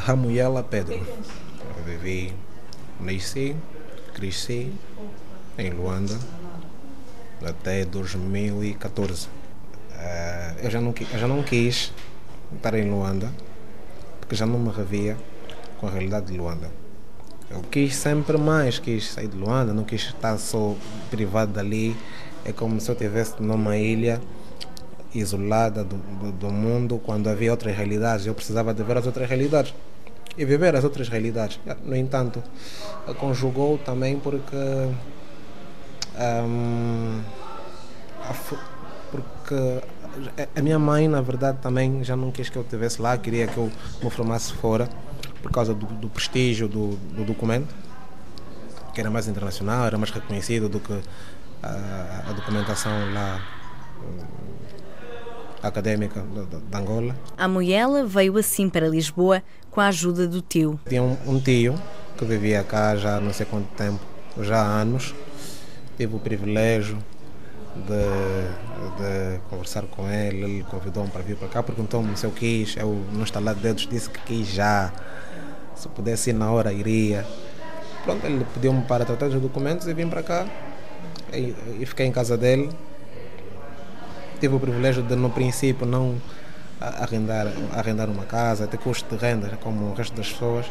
Ramuela Pedro. Eu vivi, nasci, cresci em Luanda até 2014. Uh, eu, já não, eu já não quis estar em Luanda porque já não me revia com a realidade de Luanda. Eu quis sempre mais, quis sair de Luanda, não quis estar só privado dali. É como se eu estivesse numa ilha isolada do, do, do, mundo, quando havia outras realidades. Eu precisava de ver as outras realidades e viver as outras realidades. No entanto, conjugou também porque. Um, porque a minha mãe, na verdade, também já não quis que eu estivesse lá, queria que eu me formasse fora por causa do, do prestígio do, do, documento, que era mais internacional, era mais reconhecido do que a, a documentação lá académica de Angola. A Moela veio assim para Lisboa com a ajuda do tio. Tinha um, um tio que vivia cá já não sei quanto tempo, já há anos. Tive o privilégio de, de conversar com ele, ele convidou-me para vir para cá, perguntou-me se eu quis, eu no estalar de dedos disse que quis já, se pudesse ir na hora iria. Pronto, ele pediu-me para tratar dos documentos e vim para cá e, e fiquei em casa dele tive o privilégio de, no princípio, não arrendar, arrendar uma casa, ter custo de renda como o resto das pessoas.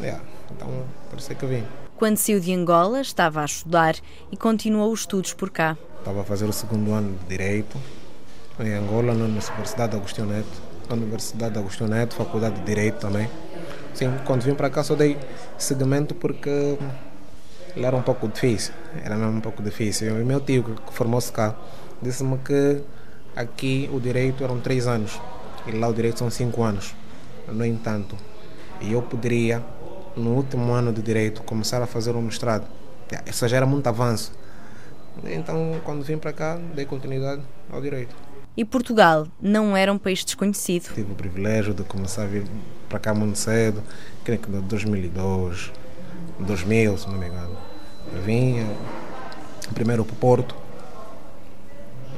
Yeah, então, por isso é que eu vim. Quando saiu de Angola, estava a estudar e continuou os estudos por cá. Estava a fazer o segundo ano de Direito em Angola, na Universidade de Agostinho Neto. Na Universidade de Agostinho Neto, Faculdade de Direito também. Sim, quando vim para cá só dei seguimento porque ele era um pouco difícil. Era mesmo um pouco difícil. E meu tio, que formou-se cá, disse-me que aqui o direito eram três anos e lá o direito são cinco anos. No entanto, eu poderia, no último ano de direito, começar a fazer um mestrado. Isso já era muito avanço. Então, quando vim para cá, dei continuidade ao direito. E Portugal não era um país desconhecido? Tive o privilégio de começar a vir para cá muito cedo, creio que em 2002, 2000, se não me engano. Eu vim primeiro para o Porto,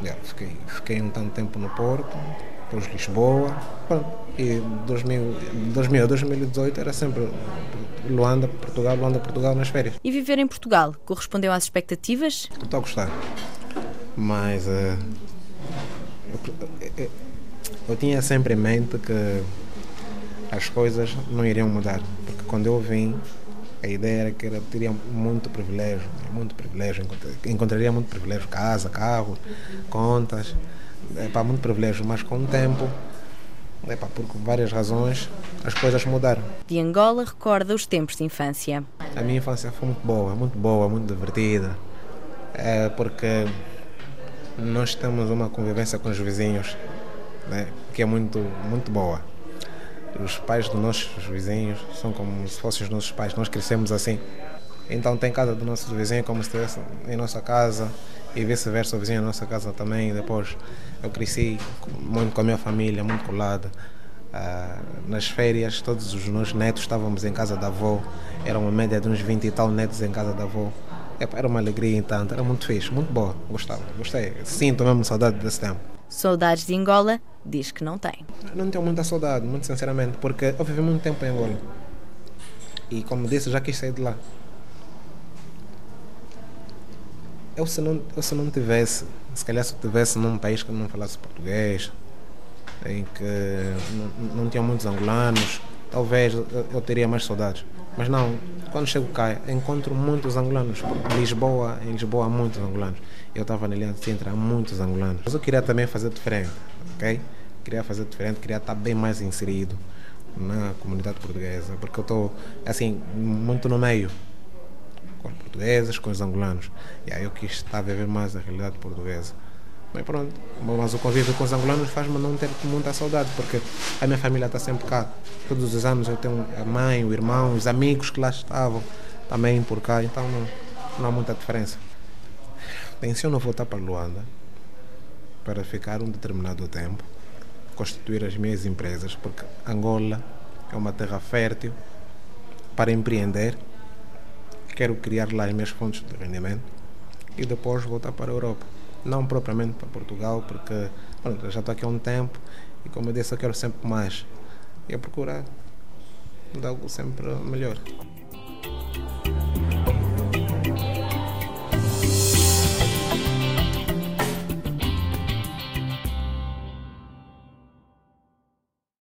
Yeah, fiquei, fiquei um tanto tempo no Porto, depois Lisboa. Pronto, e 2000, 2000 2018 era sempre Luanda, Portugal, Luanda, Portugal nas férias. E viver em Portugal correspondeu às expectativas? Estou a gostar. Mas uh, eu, eu, eu tinha sempre em mente que as coisas não iriam mudar. Porque quando eu vim, a ideia era que eu teria muito privilégio, muito privilégio, encontraria muito privilégio, casa, carro, contas, é, para muito privilégio, mas com o tempo, é, pá, por várias razões, as coisas mudaram. De Angola recorda os tempos de infância. A minha infância foi muito boa, muito boa, muito divertida, é, porque nós temos uma convivência com os vizinhos né, que é muito, muito boa os pais dos nossos vizinhos são como se fossem os nossos pais, nós crescemos assim. Então tem casa do nosso vizinho como se estivesse em nossa casa e vice-versa, o vizinho em nossa casa também. Depois eu cresci muito com a minha família, muito colada. Ah, nas férias, todos os meus netos estávamos em casa da avó. Era uma média de uns 20 e tal netos em casa da avó. Era uma alegria então, era muito fixe, muito boa, gostava, gostei. Sinto mesmo saudade desse tempo. Saudades de Angola diz que não tem. Não tenho muita saudade, muito sinceramente, porque eu vivi muito tempo em Angola. E como disse, já quis sair de lá. Eu se não, eu se não tivesse, se calhar se eu tivesse num país que não falasse português, em que não, não tinha muitos angolanos, talvez eu, teria mais saudades. Mas não, quando chego cá, encontro muitos angolanos. Lisboa, em Lisboa há muitos angolanos. Eu estava na linha de Sintra, há muitos angolanos. Mas eu queria também fazer diferente, Queria fazer diferente, queria estar bem mais inserido na comunidade portuguesa, porque eu estou, assim, muito no meio com os portugueses, com os angolanos. E aí eu quis estar a viver mais a realidade portuguesa. Mas pronto, mas o convívio com os angolanos faz-me não ter muita saudade, porque a minha família está sempre cá. Todos os anos eu tenho a mãe, o irmão, os amigos que lá estavam também por cá, então não, não há muita diferença. Tenciono voltar para Luanda para ficar um determinado tempo, constituir as minhas empresas, porque Angola é uma terra fértil para empreender. Quero criar lá as minhas fontes de rendimento e depois voltar para a Europa não propriamente para Portugal, porque pronto, já estou aqui há um tempo e como eu disse, eu quero sempre mais. E a procurar de algo sempre melhor.